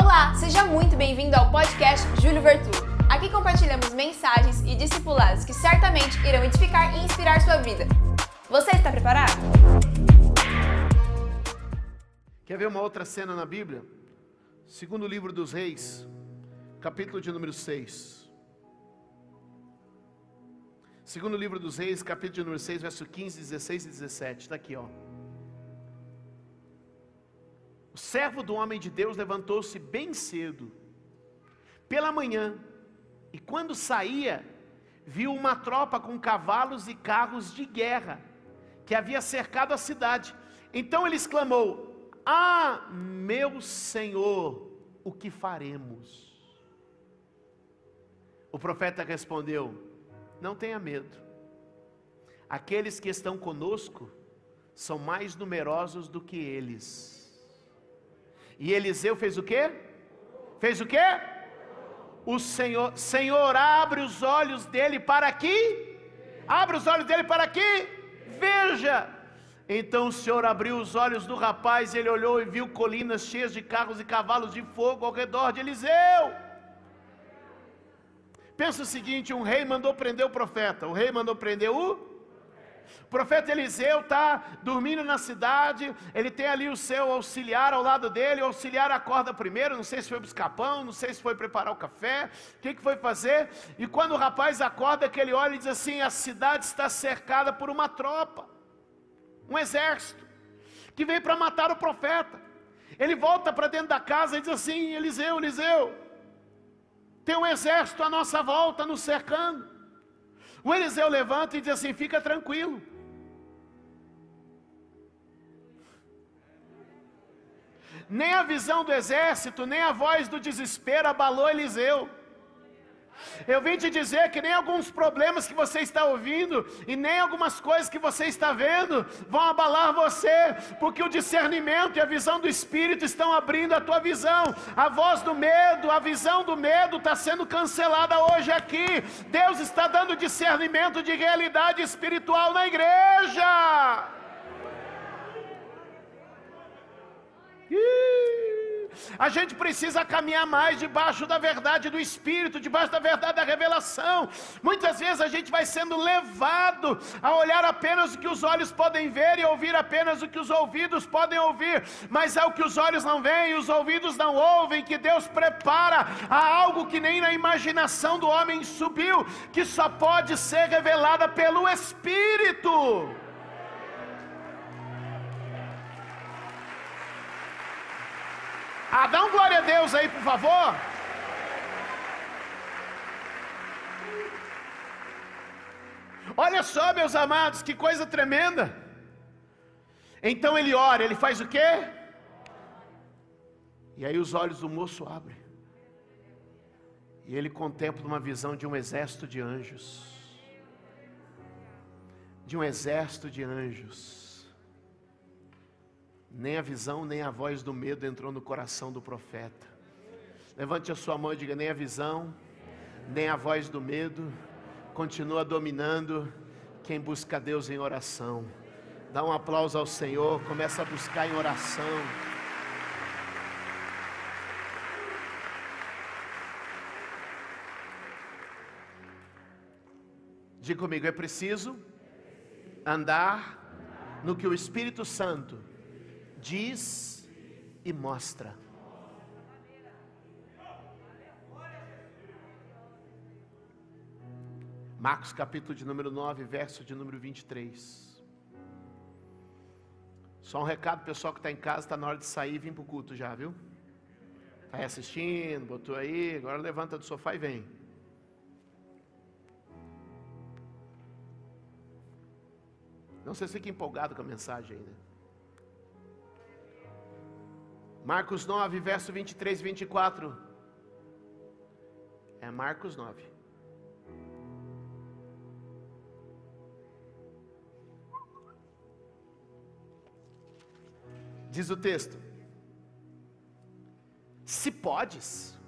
Olá, seja muito bem-vindo ao podcast Júlio Vertu. Aqui compartilhamos mensagens e discipulados que certamente irão edificar e inspirar sua vida. Você está preparado? Quer ver uma outra cena na Bíblia? Segundo livro dos Reis, capítulo de número 6. Segundo livro dos Reis, capítulo de número 6, verso 15, 16 e 17. Está aqui, ó. O servo do homem de Deus levantou-se bem cedo, pela manhã, e quando saía, viu uma tropa com cavalos e carros de guerra, que havia cercado a cidade. Então ele exclamou: Ah, meu senhor, o que faremos? O profeta respondeu: Não tenha medo, aqueles que estão conosco são mais numerosos do que eles. E Eliseu fez o quê? Fez o quê? O Senhor, Senhor, abre os olhos dele para aqui. Abre os olhos dele para aqui. Veja. Então o Senhor abriu os olhos do rapaz, ele olhou e viu colinas cheias de carros e cavalos de fogo ao redor de Eliseu. Pensa o seguinte: um rei mandou prender o profeta, o rei mandou prender o o profeta Eliseu está dormindo na cidade, ele tem ali o seu auxiliar ao lado dele, o auxiliar acorda primeiro, não sei se foi buscar pão, não sei se foi preparar o café, o que, que foi fazer, e quando o rapaz acorda, que ele olha e diz assim: a cidade está cercada por uma tropa, um exército, que veio para matar o profeta. Ele volta para dentro da casa e diz assim: Eliseu, Eliseu, tem um exército à nossa volta nos cercando. O Eliseu levanta e diz assim: fica tranquilo. Nem a visão do exército, nem a voz do desespero abalou Eliseu. Eu vim te dizer que nem alguns problemas que você está ouvindo e nem algumas coisas que você está vendo vão abalar você, porque o discernimento e a visão do Espírito estão abrindo a tua visão. A voz do medo, a visão do medo está sendo cancelada hoje aqui. Deus está dando discernimento de realidade espiritual na igreja. A gente precisa caminhar mais debaixo da verdade do Espírito, debaixo da verdade da revelação. Muitas vezes a gente vai sendo levado a olhar apenas o que os olhos podem ver e ouvir apenas o que os ouvidos podem ouvir, mas é o que os olhos não veem os ouvidos não ouvem que Deus prepara a algo que nem na imaginação do homem subiu, que só pode ser revelada pelo Espírito. Ah, dá um glória a Deus aí, por favor. Olha só, meus amados, que coisa tremenda. Então ele ora, ele faz o quê? E aí os olhos do moço abrem. E ele contempla uma visão de um exército de anjos. De um exército de anjos nem a visão, nem a voz do medo entrou no coração do profeta. Levante a sua mão e diga: nem a visão, nem a voz do medo continua dominando quem busca Deus em oração. Dá um aplauso ao Senhor, começa a buscar em oração. Diga comigo, é preciso andar no que o Espírito Santo diz e mostra. Marcos capítulo de número 9, verso de número 23. Só um recado, pessoal que está em casa, está na hora de sair e vir para o culto já, viu? Está aí assistindo, botou aí, agora levanta do sofá e vem. Não sei se fica empolgado com a mensagem ainda. Marcos 9, verso 23 e 24. É Marcos 9. Diz o texto: Se podes,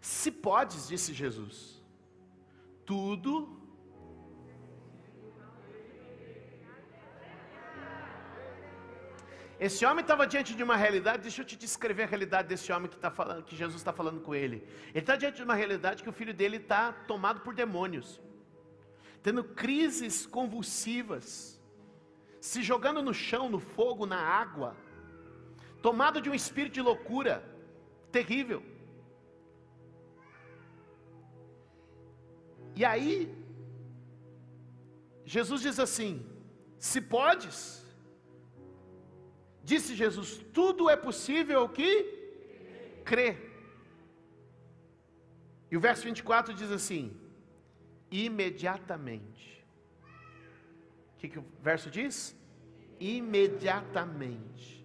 se podes, disse Jesus, tudo Esse homem estava diante de uma realidade, deixa eu te descrever a realidade desse homem que, tá falando, que Jesus está falando com ele. Ele está diante de uma realidade que o filho dele está tomado por demônios, tendo crises convulsivas, se jogando no chão, no fogo, na água, tomado de um espírito de loucura terrível. E aí, Jesus diz assim: se podes, Disse Jesus: tudo é possível que crê. E o verso 24 diz assim: imediatamente. O que, que o verso diz? Imediatamente.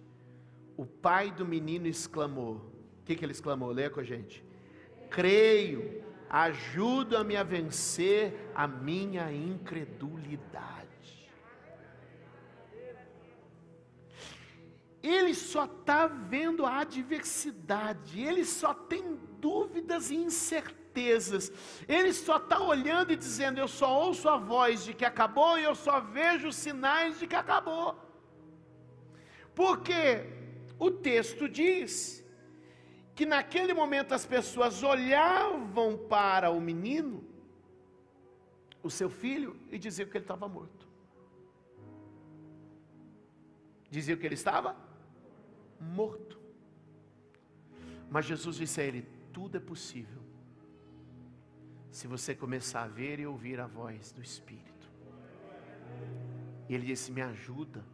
O pai do menino exclamou: O que, que ele exclamou? Leia com a gente. Creio, ajuda-me a vencer a minha incredulidade. Ele só está vendo a adversidade, ele só tem dúvidas e incertezas, ele só está olhando e dizendo: Eu só ouço a voz de que acabou e eu só vejo sinais de que acabou. Porque o texto diz que naquele momento as pessoas olhavam para o menino, o seu filho, e diziam que ele estava morto. Diziam que ele estava morto. Mas Jesus disse a ele: tudo é possível, se você começar a ver e ouvir a voz do Espírito. E ele disse: me ajuda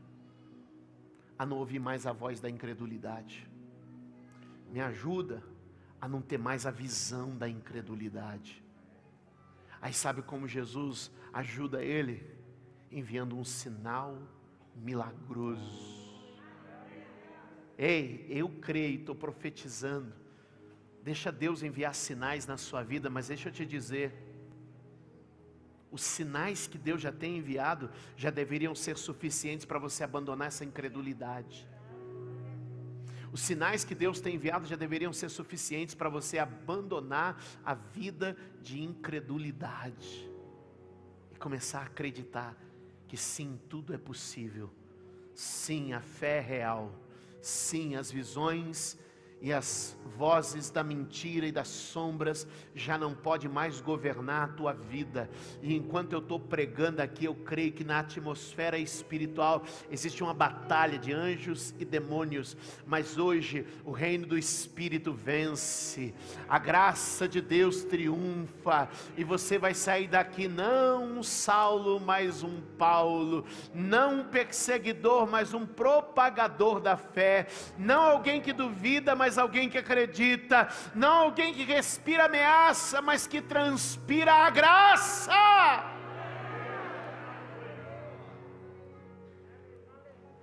a não ouvir mais a voz da incredulidade, me ajuda a não ter mais a visão da incredulidade. Aí sabe como Jesus ajuda ele? Enviando um sinal milagroso. Ei, eu creio, estou profetizando. Deixa Deus enviar sinais na sua vida, mas deixa eu te dizer, os sinais que Deus já tem enviado já deveriam ser suficientes para você abandonar essa incredulidade. Os sinais que Deus tem enviado já deveriam ser suficientes para você abandonar a vida de incredulidade e começar a acreditar que sim, tudo é possível. Sim, a fé é real Sim, as visões e as vozes da mentira e das sombras já não pode mais governar a tua vida. E enquanto eu estou pregando aqui, eu creio que na atmosfera espiritual existe uma batalha de anjos e demônios, mas hoje o reino do Espírito vence, a graça de Deus triunfa, e você vai sair daqui não um Saulo, mas um Paulo, não um perseguidor, mas um propagador da fé, não alguém que duvida, mas mas alguém que acredita, não alguém que respira ameaça, mas que transpira a graça.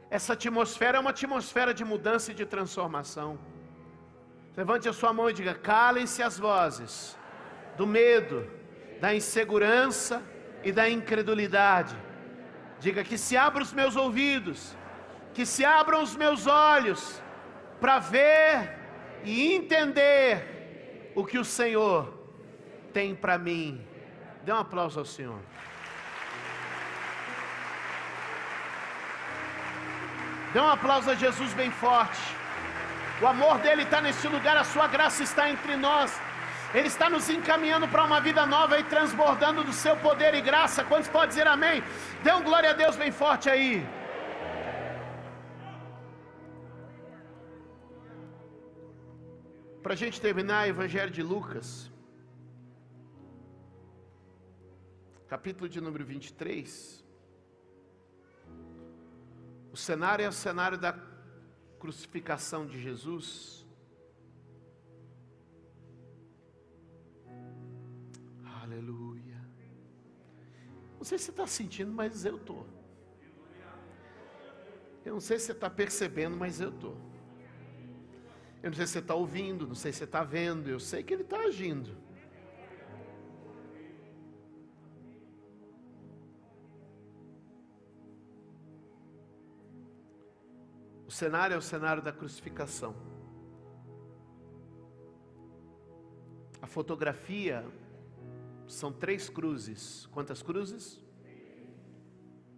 Essa atmosfera é uma atmosfera de mudança e de transformação. Levante a sua mão e diga: calem-se as vozes do medo, da insegurança e da incredulidade. Diga que se abram os meus ouvidos, que se abram os meus olhos para ver e entender o que o Senhor tem para mim. Dê um aplauso ao Senhor. Dê um aplauso a Jesus bem forte. O amor dele está nesse lugar, a sua graça está entre nós. Ele está nos encaminhando para uma vida nova e transbordando do seu poder e graça. Quantos podem dizer amém? Dê um glória a Deus bem forte aí. Para a gente terminar, Evangelho de Lucas, capítulo de número 23. O cenário é o cenário da crucificação de Jesus. Aleluia. Não sei se você está sentindo, mas eu estou. Eu não sei se você está percebendo, mas eu estou. Eu não sei se você está ouvindo, não sei se você está vendo, eu sei que Ele está agindo. O cenário é o cenário da crucificação. A fotografia são três cruzes. Quantas cruzes?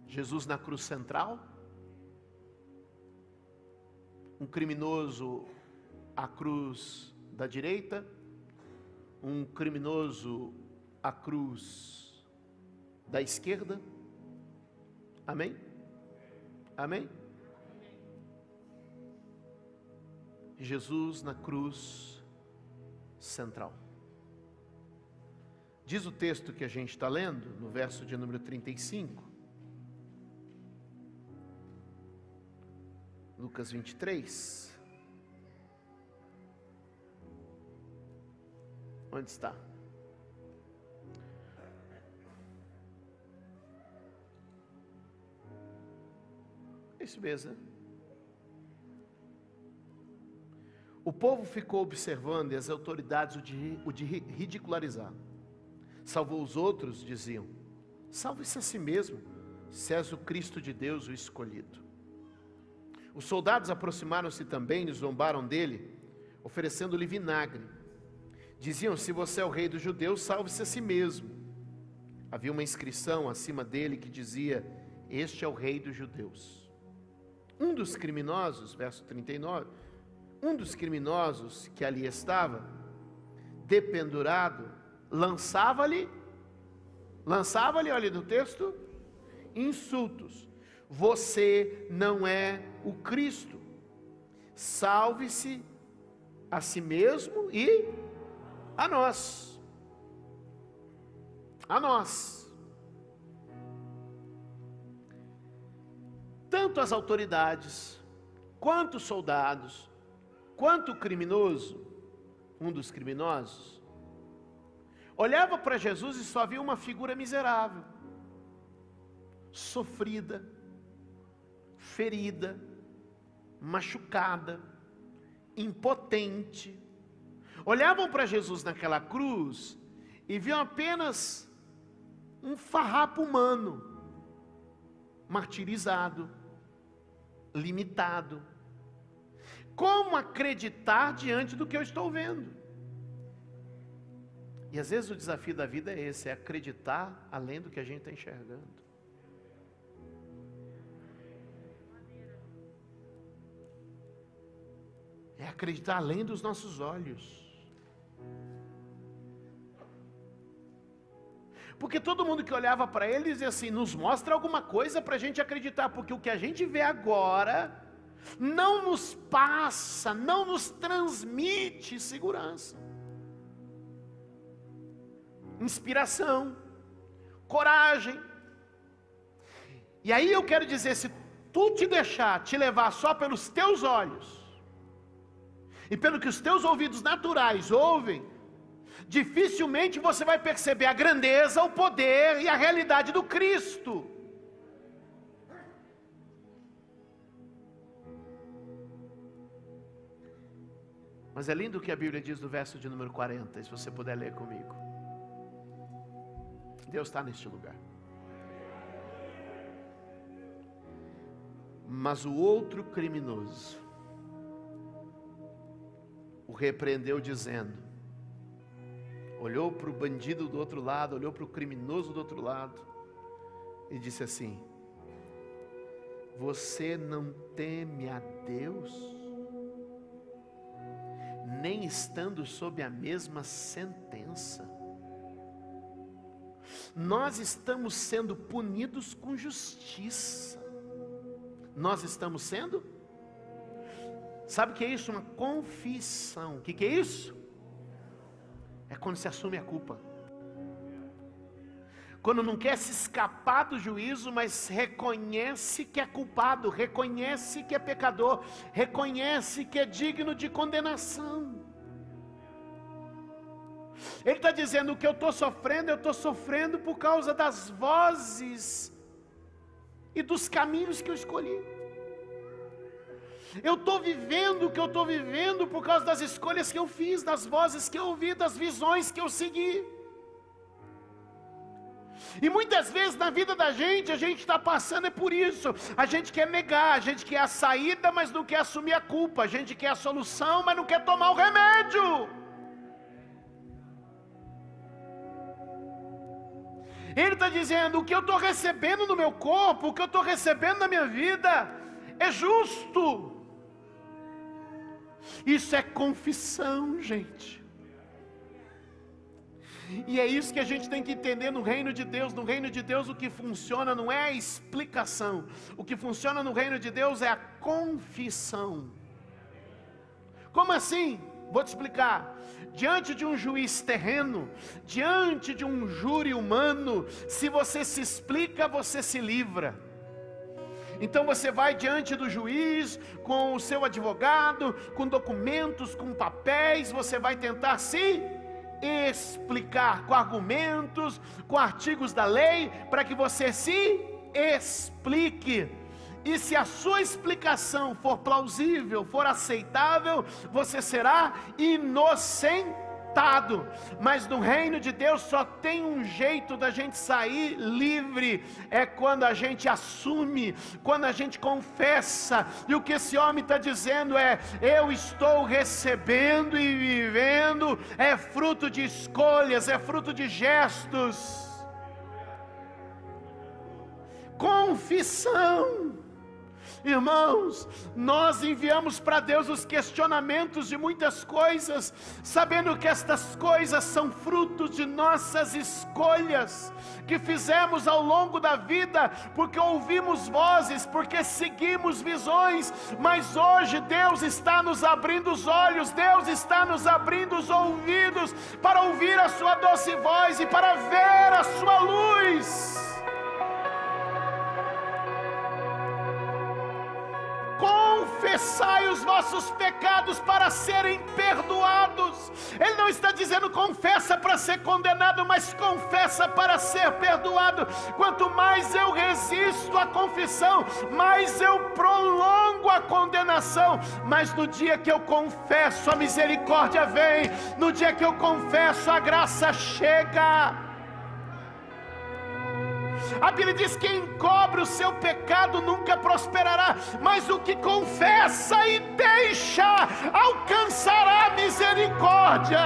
Jesus na cruz central um criminoso à cruz da direita, um criminoso à cruz da esquerda. Amém? Amém? Jesus na cruz central. Diz o texto que a gente está lendo, no verso de número 35, Lucas 23. Onde está? Isso mesmo, né? O povo ficou observando e as autoridades o de, o de ridicularizar. Salvou os outros, diziam: Salve-se a si mesmo, se és o Cristo de Deus, o escolhido. Os soldados aproximaram-se também e zombaram dele, oferecendo-lhe vinagre. Diziam: Se você é o rei dos judeus, salve-se a si mesmo. Havia uma inscrição acima dele que dizia: Este é o rei dos judeus. Um dos criminosos, verso 39, um dos criminosos que ali estava, dependurado, lançava-lhe, lançava-lhe, olha no texto, insultos. Você não é o Cristo. Salve-se a si mesmo e a nós. A nós. Tanto as autoridades, quanto os soldados, quanto o criminoso, um dos criminosos, olhava para Jesus e só via uma figura miserável, sofrida, ferida, machucada, impotente. Olhavam para Jesus naquela cruz e viam apenas um farrapo humano, martirizado, limitado. Como acreditar diante do que eu estou vendo? E às vezes o desafio da vida é esse: é acreditar além do que a gente está enxergando. É acreditar além dos nossos olhos. Porque todo mundo que olhava para ele dizia assim: nos mostra alguma coisa para a gente acreditar, porque o que a gente vê agora não nos passa, não nos transmite segurança, inspiração, coragem. E aí eu quero dizer: se tu te deixar te levar só pelos teus olhos, e pelo que os teus ouvidos naturais ouvem, dificilmente você vai perceber a grandeza, o poder e a realidade do Cristo. Mas é lindo o que a Bíblia diz no verso de número 40, se você puder ler comigo. Deus está neste lugar. Mas o outro criminoso o repreendeu, dizendo: olhou para o bandido do outro lado, olhou para o criminoso do outro lado e disse assim: Você não teme a Deus? Nem estando sob a mesma sentença. Nós estamos sendo punidos com justiça. Nós estamos sendo Sabe o que é isso? Uma confissão. O que, é isso? É quando se assume a culpa. Quando não quer se escapar do juízo, mas reconhece que é culpado, reconhece que é pecador, reconhece que é digno de condenação. Ele está dizendo: o que eu estou sofrendo, eu estou sofrendo por causa das vozes e dos caminhos que eu escolhi. Eu estou vivendo o que eu estou vivendo por causa das escolhas que eu fiz, das vozes que eu ouvi, das visões que eu segui. E muitas vezes na vida da gente, a gente está passando é por isso. A gente quer negar, a gente quer a saída, mas não quer assumir a culpa. A gente quer a solução, mas não quer tomar o remédio. Ele está dizendo: o que eu estou recebendo no meu corpo, o que eu estou recebendo na minha vida, é justo. Isso é confissão, gente. E é isso que a gente tem que entender no reino de Deus. No reino de Deus, o que funciona não é a explicação, o que funciona no reino de Deus é a confissão. Como assim? Vou te explicar. Diante de um juiz terreno, diante de um júri humano, se você se explica, você se livra. Então você vai diante do juiz, com o seu advogado, com documentos, com papéis, você vai tentar se explicar com argumentos, com artigos da lei, para que você se explique. E se a sua explicação for plausível, for aceitável, você será inocentado. Mas no reino de Deus só tem um jeito da gente sair livre: é quando a gente assume, quando a gente confessa. E o que esse homem está dizendo é: eu estou recebendo e vivendo, é fruto de escolhas, é fruto de gestos. Confissão. Irmãos, nós enviamos para Deus os questionamentos de muitas coisas, sabendo que estas coisas são frutos de nossas escolhas que fizemos ao longo da vida, porque ouvimos vozes, porque seguimos visões, mas hoje Deus está nos abrindo os olhos, Deus está nos abrindo os ouvidos para ouvir a Sua doce voz e para ver a Sua luz. Confessai os vossos pecados para serem perdoados. Ele não está dizendo confessa para ser condenado, mas confessa para ser perdoado. Quanto mais eu resisto à confissão, mais eu prolongo a condenação. Mas no dia que eu confesso, a misericórdia vem. No dia que eu confesso, a graça chega. A Bíblia diz: quem encobre o seu pecado nunca prosperará, mas o que confessa e deixa alcançará misericórdia.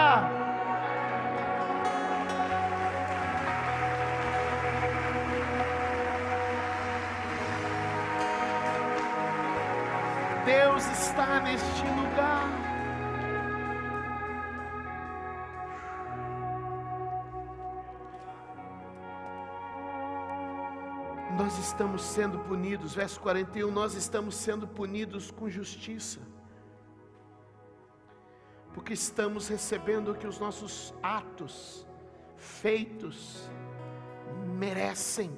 Deus está neste lugar. Nós estamos sendo punidos, verso 41, nós estamos sendo punidos com justiça, porque estamos recebendo o que os nossos atos, feitos, merecem,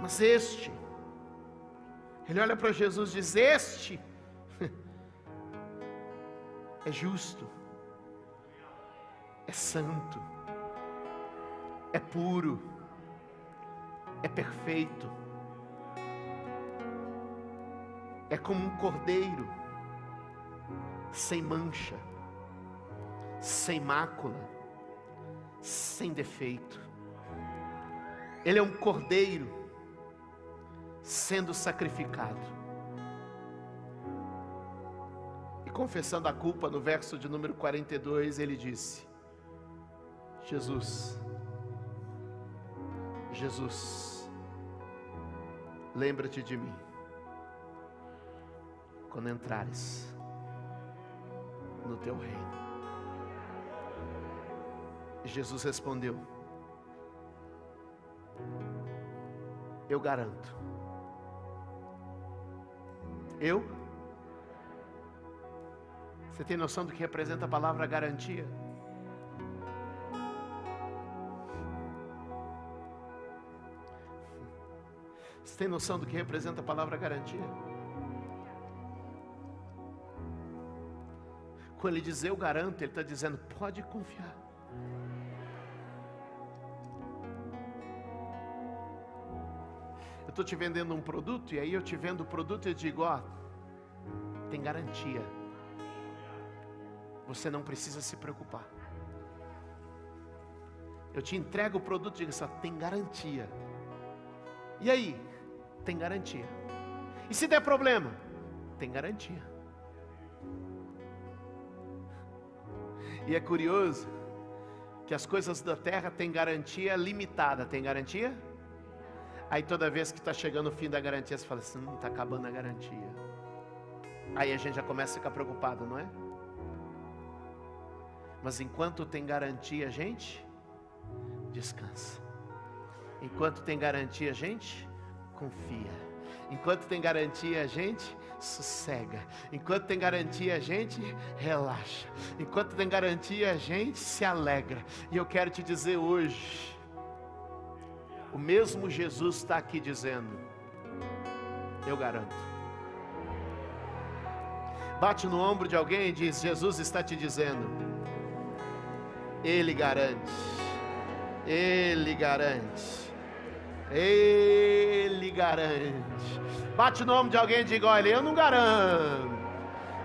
mas este, ele olha para Jesus e diz: Este é justo, é santo, é puro é perfeito, é como um cordeiro, sem mancha, sem mácula, sem defeito. Ele é um cordeiro sendo sacrificado. E confessando a culpa, no verso de número 42, ele disse: Jesus, Jesus, lembra-te de mim quando entrares no teu reino. Jesus respondeu: Eu garanto. Eu? Você tem noção do que representa a palavra garantia? Você tem noção do que representa a palavra garantia? Quando ele diz eu garanto, ele está dizendo pode confiar. Eu estou te vendendo um produto e aí eu te vendo o produto e digo, ó, tem garantia. Você não precisa se preocupar. Eu te entrego o produto e digo só, tem garantia. E aí? Tem garantia. E se der problema, tem garantia. E é curioso que as coisas da terra têm garantia limitada. Tem garantia? Aí toda vez que está chegando o fim da garantia, você fala assim: está hum, acabando a garantia. Aí a gente já começa a ficar preocupado, não é? Mas enquanto tem garantia, gente descansa. Enquanto tem garantia, gente confia. Enquanto tem garantia, a gente sossega. Enquanto tem garantia, a gente relaxa. Enquanto tem garantia, a gente se alegra. E eu quero te dizer hoje, o mesmo Jesus está aqui dizendo: Eu garanto. Bate no ombro de alguém e diz: Jesus está te dizendo. Ele garante. Ele garante. Ele garante. Bate o nome de alguém e diga: Olha, eu não garanto.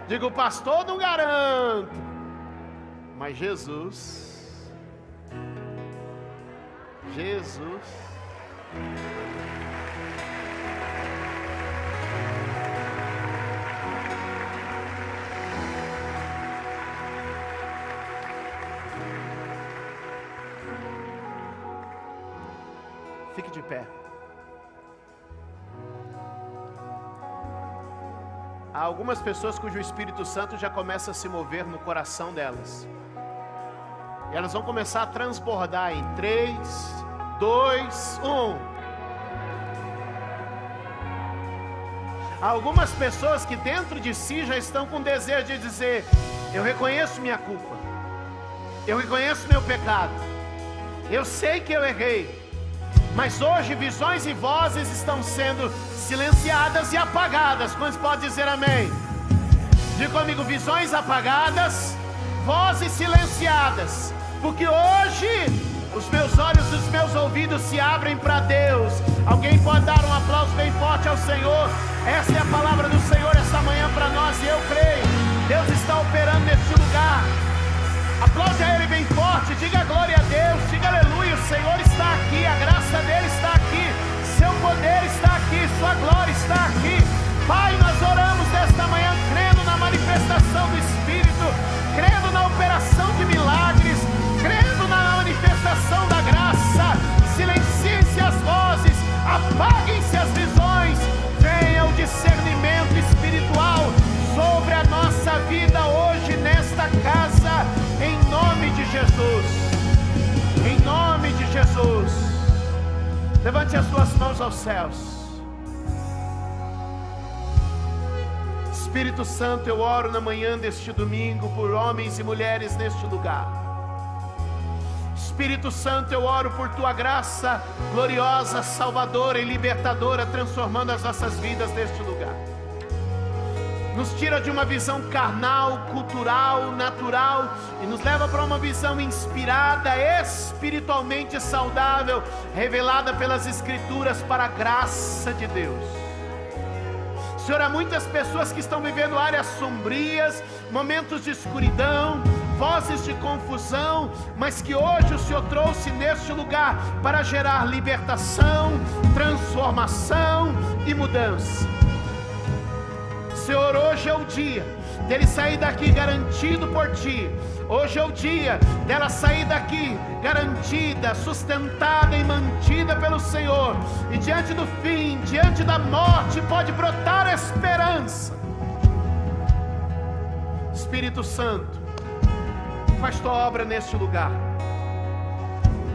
Diga: O pastor não garanto. Mas Jesus. Jesus. Fique de pé. Há algumas pessoas cujo Espírito Santo já começa a se mover no coração delas. E elas vão começar a transbordar em 3, 2, 1. Há algumas pessoas que dentro de si já estão com desejo de dizer: Eu reconheço minha culpa, eu reconheço meu pecado, eu sei que eu errei, mas hoje visões e vozes estão sendo silenciadas e apagadas. Quantos pode dizer amém? Diga comigo: visões apagadas, vozes silenciadas. Porque hoje os meus olhos e os meus ouvidos se abrem para Deus. Alguém pode dar um aplauso bem forte ao Senhor? Essa é a palavra do Senhor esta manhã para nós e eu creio. Deus está operando neste lugar. Aplaude a Ele bem forte, diga glória a Deus, diga aleluia. Senhor está aqui, a graça dele está aqui, seu poder está Levante as suas mãos aos céus. Espírito Santo, eu oro na manhã deste domingo por homens e mulheres neste lugar. Espírito Santo, eu oro por tua graça gloriosa, salvadora e libertadora, transformando as nossas vidas neste lugar nos tira de uma visão carnal, cultural, natural e nos leva para uma visão inspirada, espiritualmente saudável, revelada pelas Escrituras para a graça de Deus. Senhor, há muitas pessoas que estão vivendo áreas sombrias, momentos de escuridão, vozes de confusão, mas que hoje o Senhor trouxe neste lugar para gerar libertação, transformação e mudança. Senhor, hoje é o dia dele sair daqui garantido por ti. Hoje é o dia dela sair daqui garantida, sustentada e mantida pelo Senhor. E diante do fim, diante da morte, pode brotar esperança. Espírito Santo, faz tua obra neste lugar.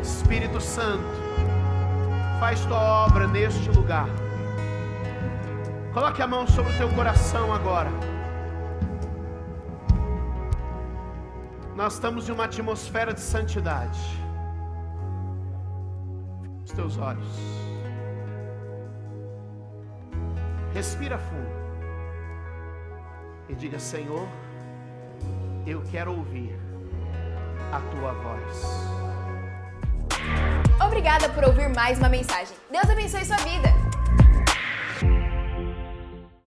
Espírito Santo, faz tua obra neste lugar. Coloque a mão sobre o teu coração agora. Nós estamos em uma atmosfera de santidade. Os teus olhos. Respira fundo. E diga: Senhor, eu quero ouvir a tua voz. Obrigada por ouvir mais uma mensagem. Deus abençoe sua vida.